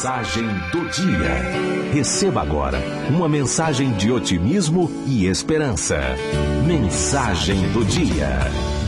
Mensagem do dia. Receba agora uma mensagem de otimismo e esperança. Mensagem do dia.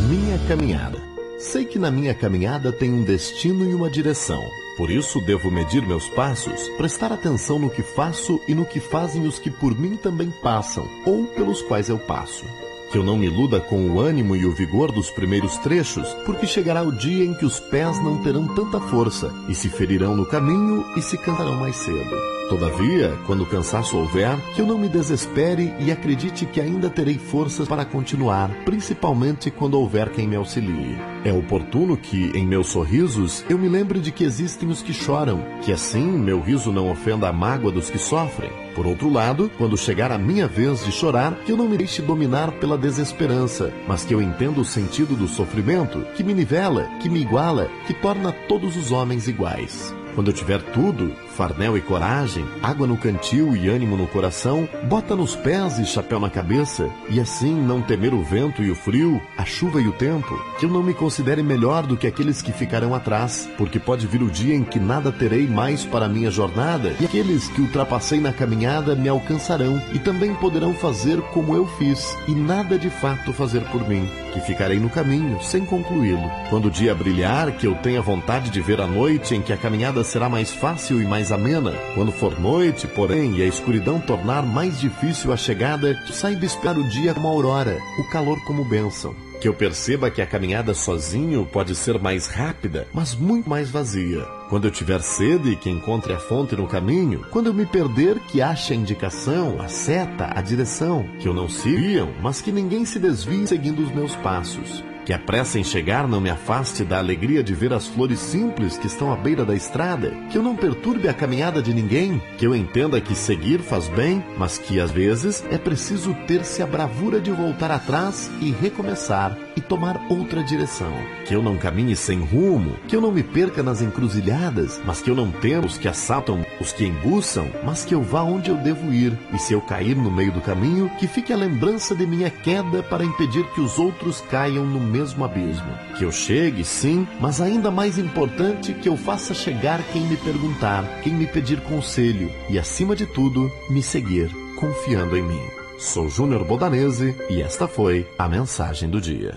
Minha caminhada. Sei que na minha caminhada tem um destino e uma direção. Por isso devo medir meus passos, prestar atenção no que faço e no que fazem os que por mim também passam, ou pelos quais eu passo que eu não me iluda com o ânimo e o vigor dos primeiros trechos, porque chegará o dia em que os pés não terão tanta força, e se ferirão no caminho e se cantarão mais cedo. Todavia, quando cansaço houver, que eu não me desespere e acredite que ainda terei forças para continuar, principalmente quando houver quem me auxilie. É oportuno que, em meus sorrisos, eu me lembre de que existem os que choram, que assim meu riso não ofenda a mágoa dos que sofrem. Por outro lado, quando chegar a minha vez de chorar, que eu não me deixe dominar pela desesperança, mas que eu entenda o sentido do sofrimento, que me nivela, que me iguala, que torna todos os homens iguais. Quando eu tiver tudo, farnel e coragem, água no cantil e ânimo no coração, bota nos pés e chapéu na cabeça, e assim não temer o vento e o frio, a chuva e o tempo, que eu não me considere melhor do que aqueles que ficarão atrás, porque pode vir o dia em que nada terei mais para minha jornada, e aqueles que ultrapassei na caminhada me alcançarão e também poderão fazer como eu fiz, e nada de fato fazer por mim, que ficarei no caminho sem concluí-lo. Quando o dia brilhar, que eu tenha vontade de ver a noite em que a caminhada será mais fácil e mais amena. Quando for noite, porém, e a escuridão tornar mais difícil a chegada, saiba esperar o dia como aurora, o calor como bênção. Que eu perceba que a caminhada sozinho pode ser mais rápida, mas muito mais vazia. Quando eu tiver sede, que encontre a fonte no caminho. Quando eu me perder, que ache a indicação, a seta, a direção. Que eu não siga, mas que ninguém se desvie seguindo os meus passos. Que a pressa em chegar não me afaste da alegria de ver as flores simples que estão à beira da estrada. Que eu não perturbe a caminhada de ninguém. Que eu entenda que seguir faz bem, mas que às vezes é preciso ter-se a bravura de voltar atrás e recomeçar e tomar outra direção. Que eu não caminhe sem rumo. Que eu não me perca nas encruzilhadas, mas que eu não tema os que assaltam, os que embuçam, mas que eu vá onde eu devo ir. E se eu cair no meio do caminho, que fique a lembrança de minha queda para impedir que os outros caiam no mesmo abismo. Que eu chegue, sim, mas ainda mais importante, que eu faça chegar quem me perguntar, quem me pedir conselho e, acima de tudo, me seguir, confiando em mim. Sou Júnior Bodanese e esta foi a mensagem do dia.